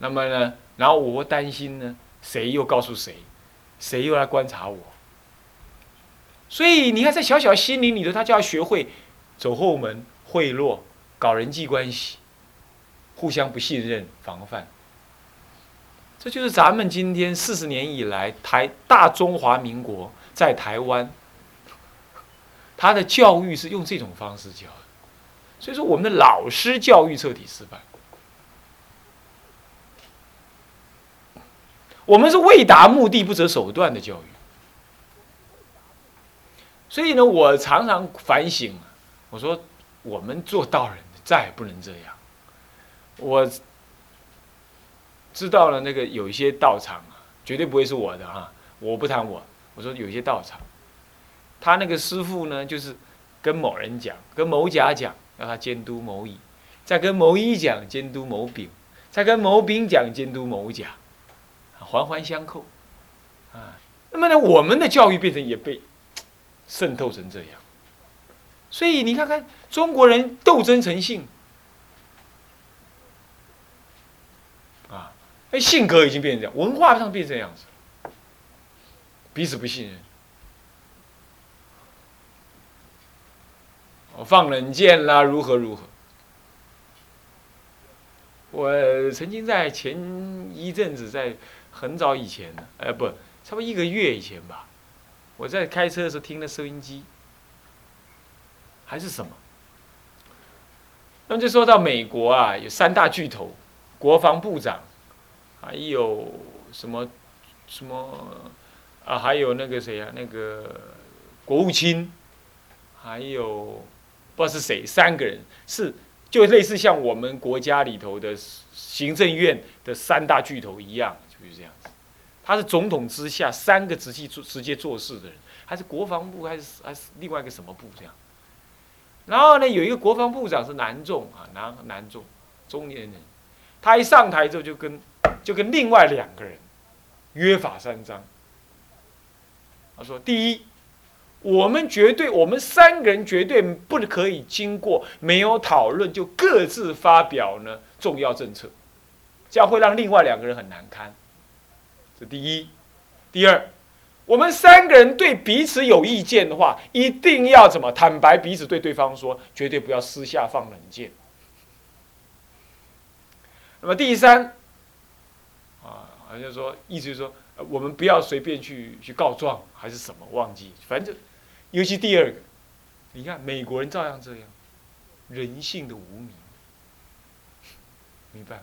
那么呢，然后我担心呢，谁又告诉谁，谁又来观察我？所以你看，在小小心灵里头，他就要学会走后门、贿赂、搞人际关系、互相不信任、防范。这就是咱们今天四十年以来台大中华民国在台湾，他的教育是用这种方式教的。所以说，我们的老师教育彻底失败。我们是为达目的不择手段的教育。所以呢，我常常反省，我说我们做道人再也不能这样。我知道了，那个有一些道场啊，绝对不会是我的哈，我不谈我。我说有一些道场，他那个师傅呢，就是跟某人讲，跟某甲讲，让他监督某乙，再跟某乙讲监督某丙，再跟某丙讲监督某甲，环环相扣，啊，那么呢，我们的教育变成也被。渗透成这样，所以你看看中国人斗争成性，啊，哎，性格已经变成这样，文化上变成这样子，彼此不信任，我放冷箭啦，如何如何？我曾经在前一阵子，在很早以前呢，哎，不，差不多一个月以前吧。我在开车的时候听了收音机，还是什么？那么就说到美国啊，有三大巨头，国防部长，还有什么什么啊？还有那个谁啊？那个国务卿，还有不知道是谁，三个人是就类似像我们国家里头的行政院的三大巨头一样，就是这样子。他是总统之下三个直系做直接做事的人，还是国防部，还是还是另外一个什么部这样？然后呢，有一个国防部长是南仲啊，南南仲，中年人，他一上台之后就跟就跟另外两个人约法三章。他说：第一，我们绝对，我们三个人绝对不可以经过没有讨论就各自发表呢重要政策，这样会让另外两个人很难堪。这第一，第二，我们三个人对彼此有意见的话，一定要怎么坦白彼此对对方说，绝对不要私下放冷箭。那么第三，啊，好像说意思就是说，我们不要随便去去告状还是什么，忘记，反正，尤其第二个，你看美国人照样这样，人性的无名，明白？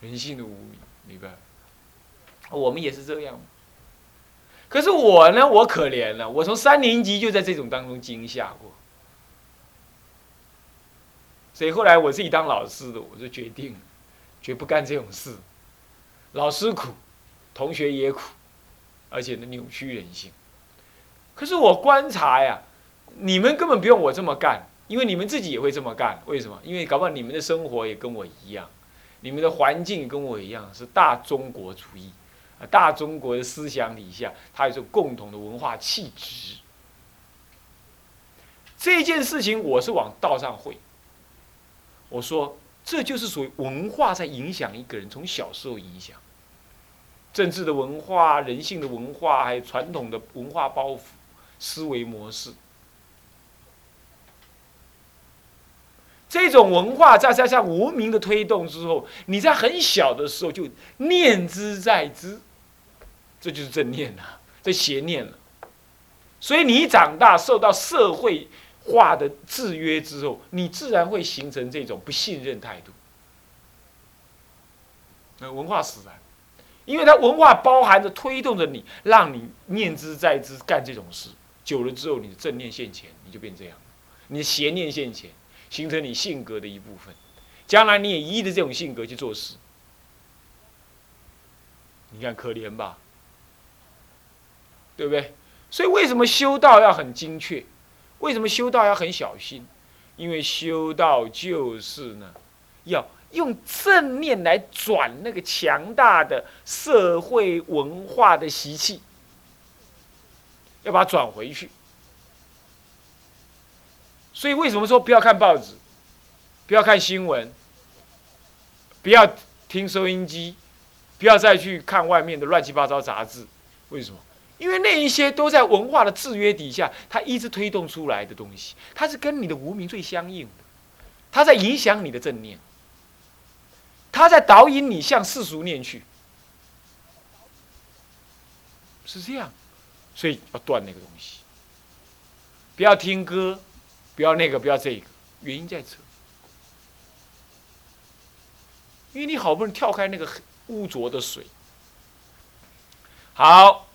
人性的无名，明白？我们也是这样，可是我呢，我可怜了，我从三年级就在这种当中惊吓过，所以后来我自己当老师的，我就决定，绝不干这种事。老师苦，同学也苦，而且呢扭曲人性。可是我观察呀，你们根本不用我这么干，因为你们自己也会这么干。为什么？因为搞不好你们的生活也跟我一样，你们的环境跟我一样，是大中国主义。大中国的思想底下，它有种共同的文化气质。这件事情，我是往道上会。我说，这就是属于文化在影响一个人，从小时候影响政治的文化、人性的文化，还有传统的文化包袱、思维模式。这种文化在在在无名的推动之后，你在很小的时候就念之在之。这就是正念了，这邪念了。所以你长大，受到社会化的制约之后，你自然会形成这种不信任态度。那文化使然，因为它文化包含着推动着你，让你念之在之干这种事，久了之后，你的正念现前，你就变这样；你的邪念现前，形成你性格的一部分。将来你也依着这种性格去做事，你看可怜吧？对不对？所以为什么修道要很精确？为什么修道要很小心？因为修道就是呢，要用正念来转那个强大的社会文化的习气，要把它转回去。所以为什么说不要看报纸，不要看新闻，不要听收音机，不要再去看外面的乱七八糟杂志。为什么？因为那一些都在文化的制约底下，它一直推动出来的东西，它是跟你的无名最相应的，它在影响你的正念，它在导引你向世俗念去，是这样，所以要断那个东西，不要听歌，不要那个，不要这个，原因在这，因为你好不容易跳开那个污浊的水，好。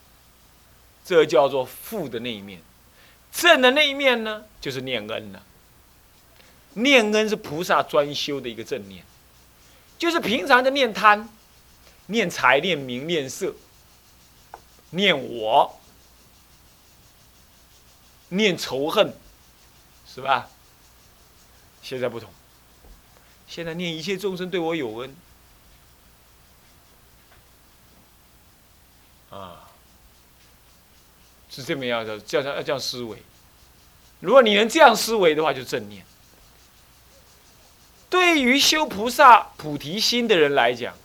这叫做负的那一面，正的那一面呢，就是念恩了。念恩是菩萨专修的一个正念，就是平常的念贪、念财、念名、念色、念我、念仇恨，是吧？现在不同，现在念一切众生对我有恩，啊。是这么样的，这样要这样思维。如果你能这样思维的话，就正念。对于修菩萨菩提心的人来讲，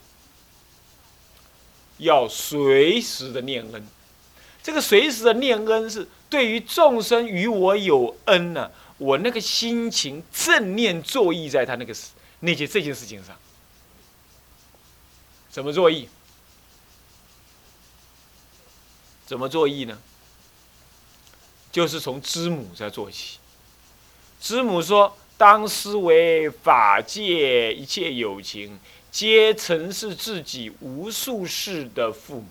要随时的念恩。这个随时的念恩是对于众生与我有恩呢，我那个心情正念作意在他那个那件这件事情上。怎么作意？怎么作意呢？就是从知母在做起。知母说：“当思维法界一切有情，皆曾是自己无数世的父母。”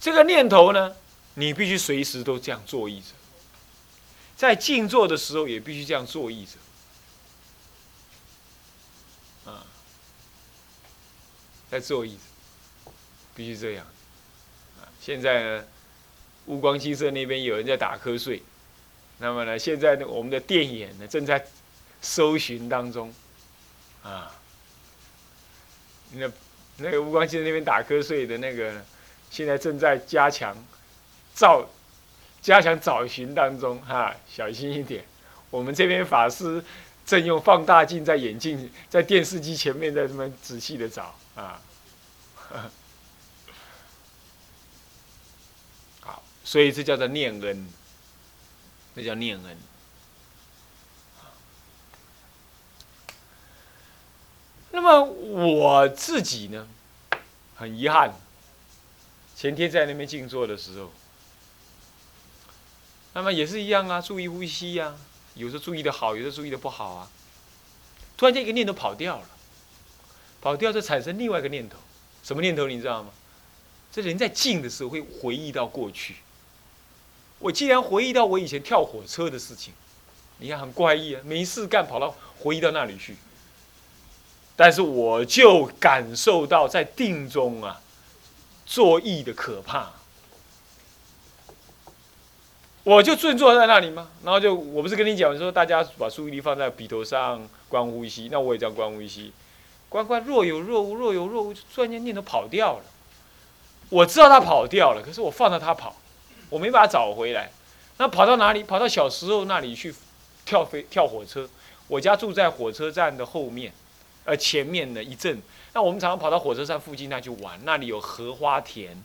这个念头呢，你必须随时都这样做意着，在静坐的时候也必须这样做意着。啊，在做意着，必须这样。现在呢，乌光七色那边有人在打瞌睡，那么呢，现在呢，我们的电眼呢正在搜寻当中，啊，那那个乌光七色那边打瞌睡的那个，现在正在加强找加强找寻当中哈，小心一点。我们这边法师正用放大镜在眼镜在电视机前面在这么仔细的找啊。好所以这叫做念恩，这叫念恩。那么我自己呢，很遗憾，前天在那边静坐的时候，那么也是一样啊，注意呼吸呀，有时候注意的好，有时候注意的不好啊。突然间一个念头跑掉了，跑掉就产生另外一个念头，什么念头你知道吗？这人在静的时候会回忆到过去。我既然回忆到我以前跳火车的事情，你看很怪异啊，没事干跑到回忆到那里去。但是我就感受到在定中啊，作意的可怕。我就正坐在那里吗？然后就我不是跟你讲说，大家把注意力放在笔头上观呼吸，那我也这样观呼吸，观观若有若无，若有若无，突然间念头跑掉了。我知道他跑掉了，可是我放着他跑。我没把它找回来，那跑到哪里？跑到小时候那里去跳飞跳火车。我家住在火车站的后面，呃，前面的一阵。那我们常常跑到火车站附近那去玩，那里有荷花田，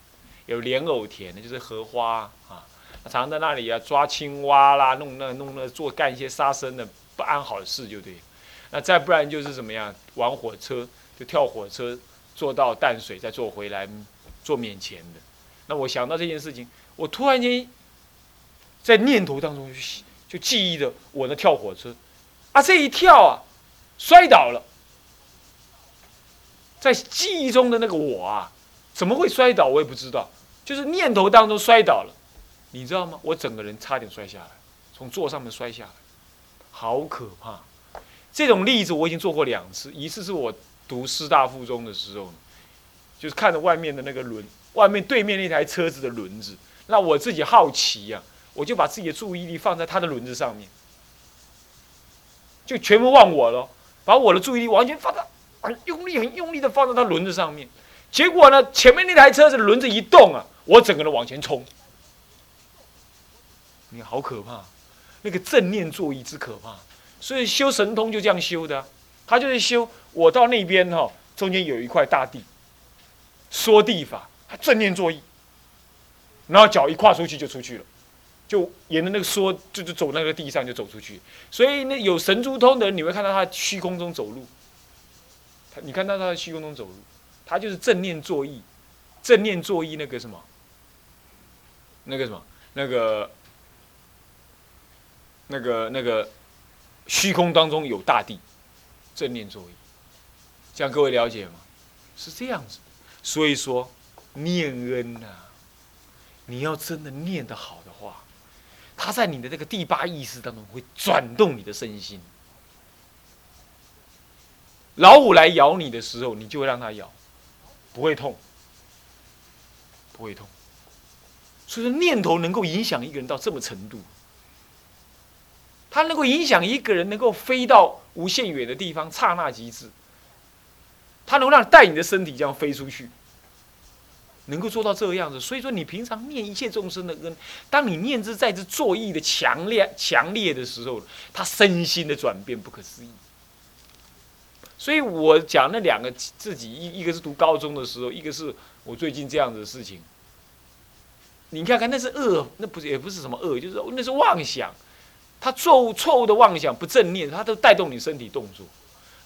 有莲藕田，就是荷花啊。常在那里啊抓青蛙啦，弄那弄那做干一些杀生的不安好事就对。那再不然就是怎么样玩火车，就跳火车坐到淡水再坐回来坐面前的。那我想到这件事情。我突然间在念头当中就就记忆着我的跳火车，啊，这一跳啊，摔倒了。在记忆中的那个我啊，怎么会摔倒？我也不知道，就是念头当中摔倒了，你知道吗？我整个人差点摔下来，从座上面摔下来，好可怕！这种例子我已经做过两次，一次是我读师大附中的时候，就是看着外面的那个轮，外面对面那台车子的轮子。那我自己好奇呀，我就把自己的注意力放在他的轮子上面，就全部忘我了，把我的注意力完全放在很用力、很用力的放在他轮子上面。结果呢，前面那台车子的轮子一动啊，我整个人往前冲。你好可怕，那个正念作意之可怕，所以修神通就这样修的，他就是修我到那边哈，中间有一块大地，说地法，他正念作意，然后脚一跨出去就出去了，就沿着那个说就就走那个地上就走出去。所以那有神珠通的人，你会看到他虚空中走路，他你看到他在虚空中走路，他就是正念作意，正念作意那个什么，那个什么，那个。那个那个虚空当中有大地，正念作意，这样各位了解吗？是这样子，所以说念恩呐，你要真的念得好的话，他在你的这个第八意识当中会转动你的身心。老虎来咬你的时候，你就会让它咬，不会痛，不会痛。所以说念头能够影响一个人到这么程度。它能够影响一个人能够飞到无限远的地方，刹那即至。它能让带你的身体这样飞出去，能够做到这个样子。所以说，你平常念一切众生的恩，当你念之在之作意的强烈、强烈的时候，他身心的转变不可思议。所以我讲那两个自己一一个是读高中的时候，一个是我最近这样子的事情。你看看，那是恶，那不是也不是什么恶，就是那是妄想。他错误错误的妄想不正念，他都带动你身体动作，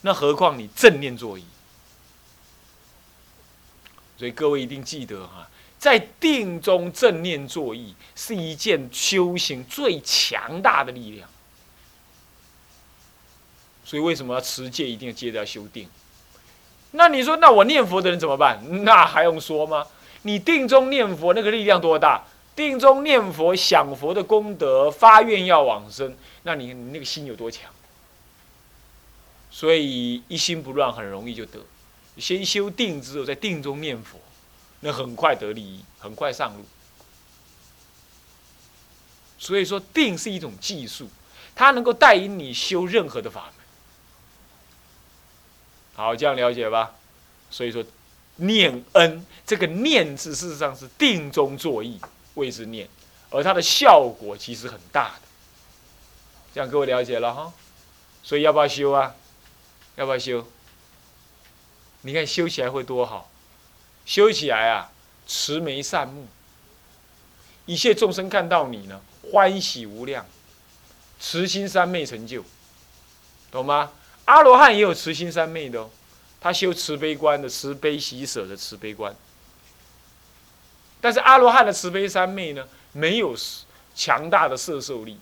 那何况你正念作意？所以各位一定记得哈，在定中正念作意是一件修行最强大的力量。所以为什么要持戒？一定要接着要修定。那你说，那我念佛的人怎么办？那还用说吗？你定中念佛那个力量多大？定中念佛、想佛的功德，发愿要往生，那你你那个心有多强？所以一心不乱很容易就得。先修定之后，在定中念佛，那很快得利益，很快上路。所以说，定是一种技术，它能够带领你修任何的法门。好，这样了解吧？所以说，念恩这个念字，事实上是定中作意。谓之念，而它的效果其实很大的，这样各位了解了哈。所以要不要修啊？要不要修？你看修起来会多好，修起来啊，慈眉善目，一切众生看到你呢，欢喜无量，慈心三昧成就，懂吗？阿罗汉也有慈心三昧的哦，他修慈悲观的，慈悲喜舍的慈悲观。但是阿罗汉的慈悲三昧呢，没有强大的摄受力，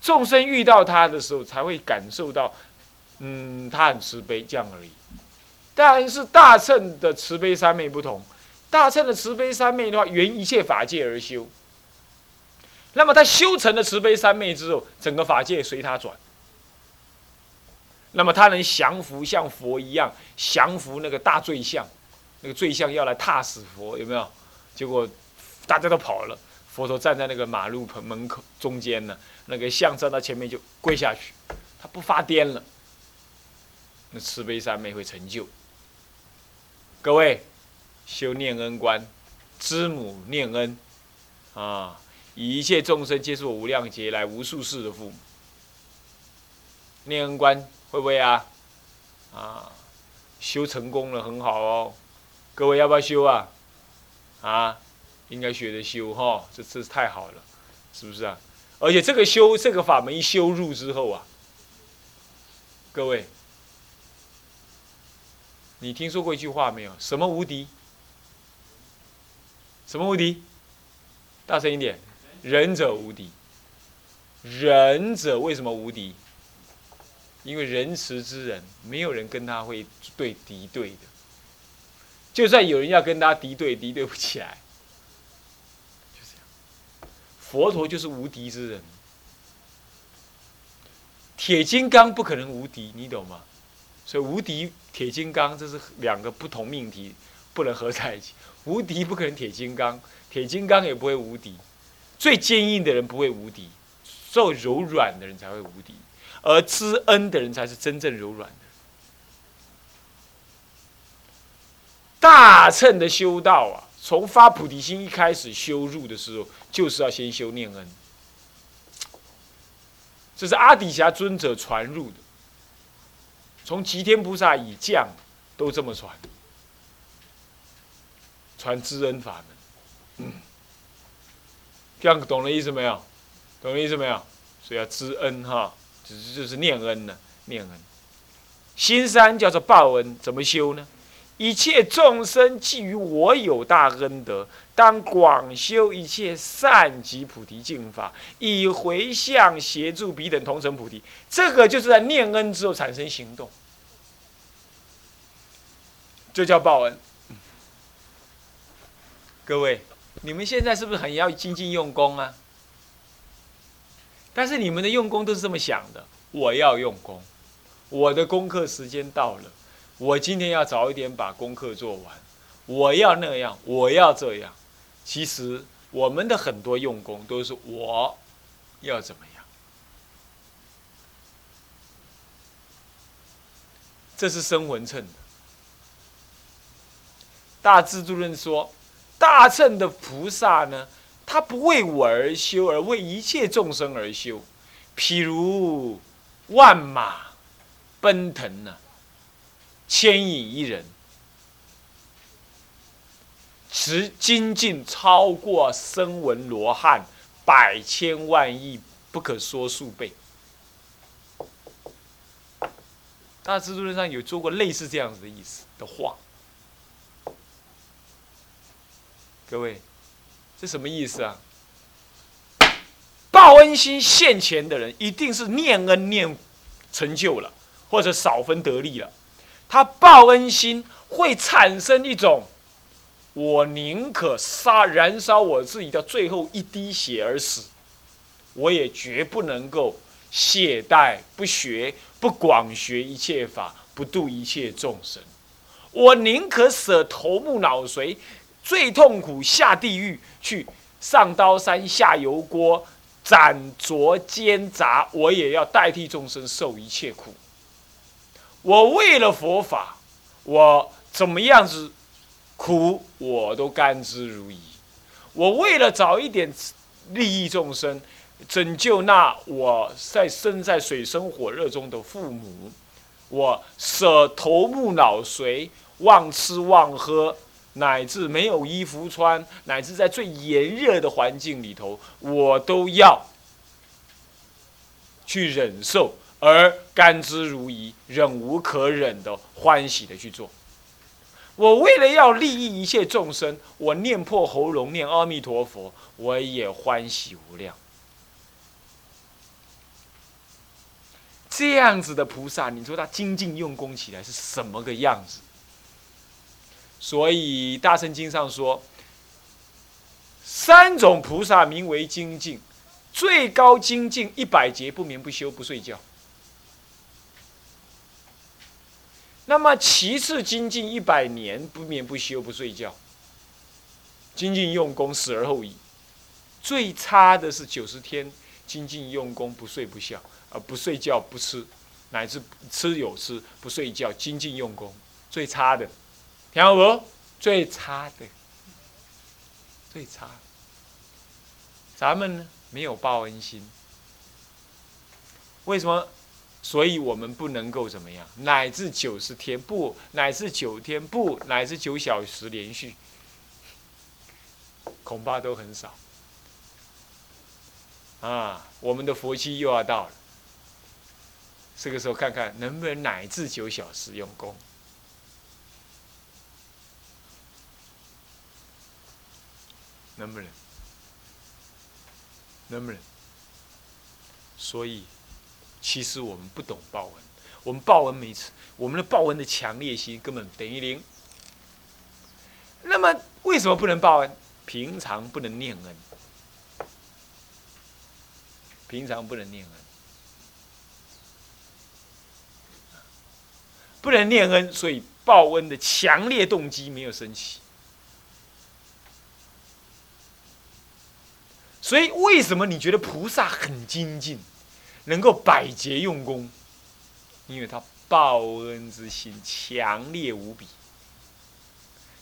众生遇到他的时候才会感受到，嗯，他很慈悲这样而已。但是大乘的慈悲三昧不同，大乘的慈悲三昧的话，缘一切法界而修。那么他修成了慈悲三昧之后，整个法界随他转。那么他能降服像佛一样降服那个大罪相，那个罪相要来踏死佛，有没有？结果大家都跑了，佛陀站在那个马路棚门口中间呢，那个象站到前面就跪下去，他不发癫了，那慈悲三昧会成就。各位修念恩观，知母念恩啊，以一切众生皆是我无量劫来无数世的父母，念恩观会不会啊？啊，修成功了很好哦，各位要不要修啊？啊，应该学着修哈，这这是太好了，是不是啊？而且这个修这个法门一修入之后啊，各位，你听说过一句话没有？什么无敌？什么无敌？大声一点，仁者无敌。仁者为什么无敌？因为仁慈之人，没有人跟他会对敌对的。就算有人要跟他敌对，敌对不起来，就这样。佛陀就是无敌之人，铁金刚不可能无敌，你懂吗？所以无敌、铁金刚这是两个不同命题，不能合在一起。无敌不可能铁金刚，铁金刚也不会无敌。最坚硬的人不会无敌，做柔软的人才会无敌，而知恩的人才是真正柔软。大乘的修道啊，从发菩提心一开始修入的时候，就是要先修念恩。这是阿底峡尊者传入的，从吉天菩萨以降，都这么传，传知恩法门。这样懂了意思没有？懂了意思没有？所以要知恩哈，只是就是念恩呢，念恩。心三叫做报恩，怎么修呢？一切众生基于我有大恩德，当广修一切善及菩提净法，以回向协助彼等同成菩提。这个就是在念恩之后产生行动，这叫报恩。各位，你们现在是不是很要精进用功啊？但是你们的用功都是这么想的：我要用功，我的功课时间到了。我今天要早一点把功课做完，我要那样，我要这样。其实我们的很多用功都是我要怎么样。这是生魂称的。大智度论说，大乘的菩萨呢，他不为我而修，而为一切众生而修。譬如万马奔腾呢。牵引一人，持精进超过声闻罗汉百千万亿不可说数倍。大智度论上有做过类似这样子的意思的话，各位，这什么意思啊？报恩心现前的人，一定是念恩念成就了，或者少分得利了。他报恩心会产生一种，我宁可杀燃烧我自己的最后一滴血而死，我也绝不能够懈怠不学不广学一切法不度一切众生，我宁可舍头目脑髓，最痛苦下地狱去上刀山下油锅斩灼煎炸，我也要代替众生受一切苦。我为了佛法，我怎么样子苦我都甘之如饴。我为了早一点利益众生，拯救那我在身在水深火热中的父母，我舍头目脑髓，忘吃忘喝，乃至没有衣服穿，乃至在最炎热的环境里头，我都要去忍受。而甘之如饴，忍无可忍的欢喜的去做。我为了要利益一切众生，我念破喉咙念阿弥陀佛，我也欢喜无量。这样子的菩萨，你说他精进用功起来是什么个样子？所以大圣经上说，三种菩萨名为精进，最高精进一百劫不眠不休不睡觉。那么其次精进一百年不眠不休不睡觉，精进用功死而后已。最差的是九十天精进用功不睡不觉，而不睡觉不吃，乃至吃有吃不睡觉精进用功，最差的，听好不？最差的，最差。咱们呢没有报恩心，为什么？所以我们不能够怎么样，乃至九十天不，乃至九天不，乃至九小时连续，恐怕都很少。啊，我们的佛期又要到了，这个时候看看能不能乃至九小时用功，能不能？能不能？所以。其实我们不懂报恩，我们报恩没次，我们的报恩的强烈性根本等于零。那么为什么不能报恩？平常不能念恩，平常不能念恩，不能念恩，所以报恩的强烈动机没有升起。所以为什么你觉得菩萨很精进？能够百劫用功，因为他报恩之心强烈无比。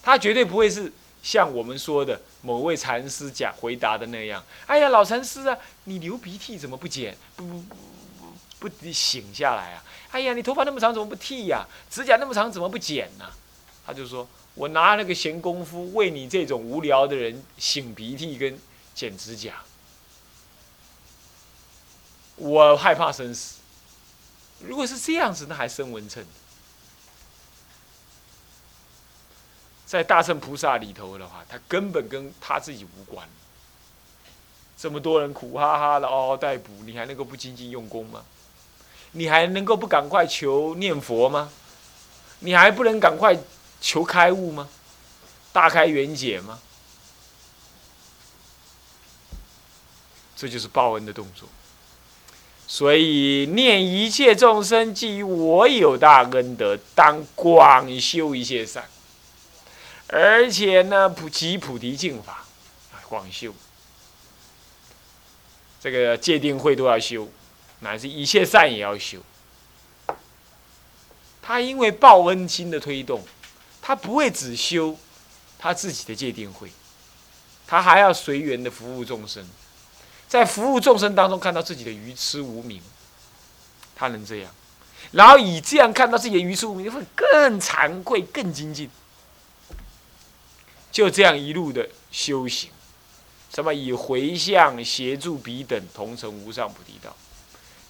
他绝对不会是像我们说的某位禅师讲回答的那样。哎呀，老禅师啊，你流鼻涕怎么不剪？不不不醒下来啊？哎呀，你头发那么长怎么不剃呀？指甲那么长怎么不剪呢？他就说：“我拿那个闲工夫为你这种无聊的人擤鼻涕跟剪指甲。我害怕生死。如果是这样子，那还生文称。在大圣菩萨里头的话，他根本跟他自己无关。这么多人苦哈哈的嗷嗷待哺，你还能够不精进用功吗？你还能够不赶快求念佛吗？你还不能赶快求开悟吗？大开圆解吗？这就是报恩的动作。所以念一切众生即我有大恩德，当广修一切善。而且呢，普及菩提净法，广修。这个戒定慧都要修，乃至一切善也要修。他因为报恩心的推动，他不会只修他自己的戒定慧，他还要随缘的服务众生，在服务众生当中看到自己的愚痴无明，他能这样，然后以这样看到自己的愚痴无明，会更惭愧、更精进，就这样一路的修行。什么以回向协助彼等同成无上菩提道，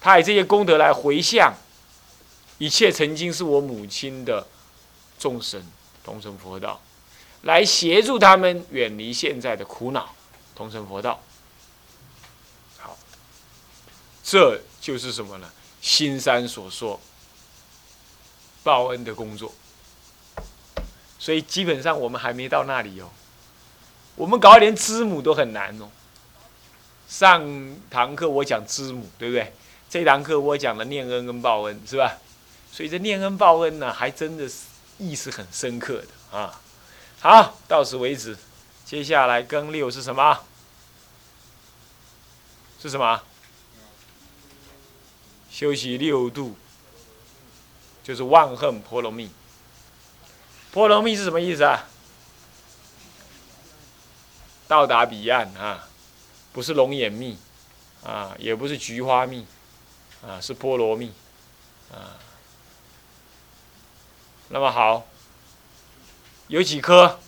他以这些功德来回向一切曾经是我母亲的众生同成佛道，来协助他们远离现在的苦恼同成佛道。好，这就是什么呢？新山所说报恩的工作。所以基本上我们还没到那里哦。我们搞连知母都很难哦。上堂课我讲知母，对不对？这堂课我讲了念恩跟报恩，是吧？所以这念恩报恩呢，还真的是意思很深刻的啊。好，到此为止。接下来跟六是什么？是什么？修习六度，就是万恨婆罗蜜。婆罗蜜是什么意思啊？到达彼岸啊，不是龙眼蜜，啊，也不是菊花蜜，啊，是菠萝蜜，啊。那么好，有几颗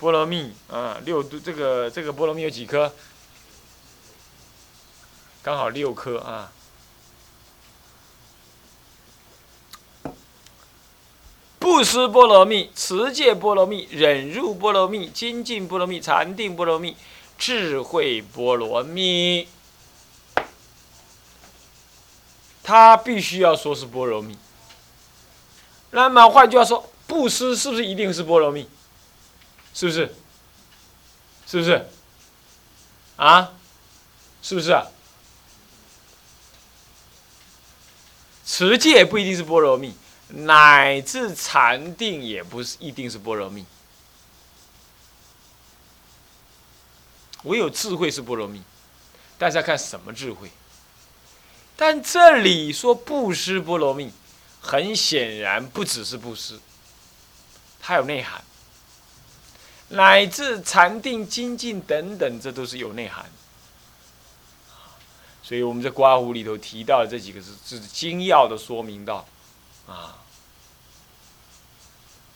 菠萝蜜啊？六度这个这个菠萝蜜有几颗？刚好六颗啊。布施波罗蜜、持戒波罗蜜、忍辱波罗蜜、精进波罗蜜、禅定波罗蜜、智慧波罗蜜，他必须要说是波罗蜜。那么换句话说，布施是不是一定是波罗蜜？是不是？是不是？啊？是不是啊？持戒不一定是波罗蜜。乃至禅定也不是一定是般若蜜，唯有智慧是般若蜜，大家看什么智慧？但这里说布施波罗蜜，很显然不只是布施，它有内涵，乃至禅定精进等等，这都是有内涵。所以我们在刮胡里头提到的这几个字，是精要的说明到，啊。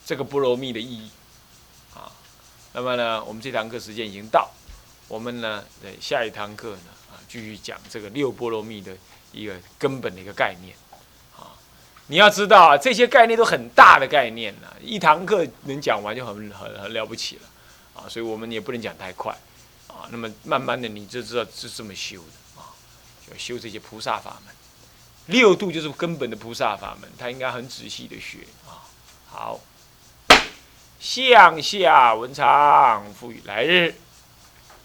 这个波罗蜜的意义，啊，那么呢，我们这堂课时间已经到，我们呢，在下一堂课呢，啊，继续讲这个六波罗蜜的一个根本的一个概念，啊，你要知道啊，这些概念都很大的概念呢，一堂课能讲完就很很很了不起了，啊，所以我们也不能讲太快，啊，那么慢慢的你就知道是这么修的，啊，要修这些菩萨法门，六度就是根本的菩萨法门，他应该很仔细的学，啊，好。向下文长，赋予来日，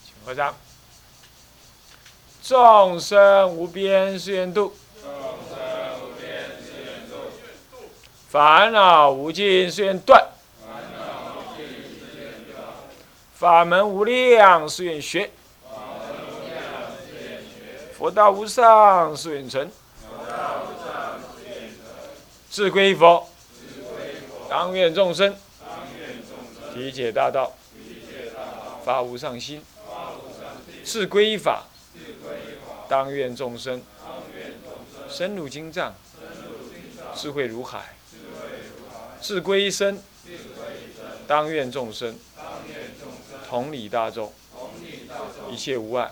请合掌。众生无边誓愿度，烦恼无尽誓愿断，法门无量誓愿学，佛道无上誓愿成，自归佛，当愿众生。体解大道，发无上心，是归法，当愿众生。深入经藏，智慧如海，智归一生。当愿众生。同理大众，一切无碍。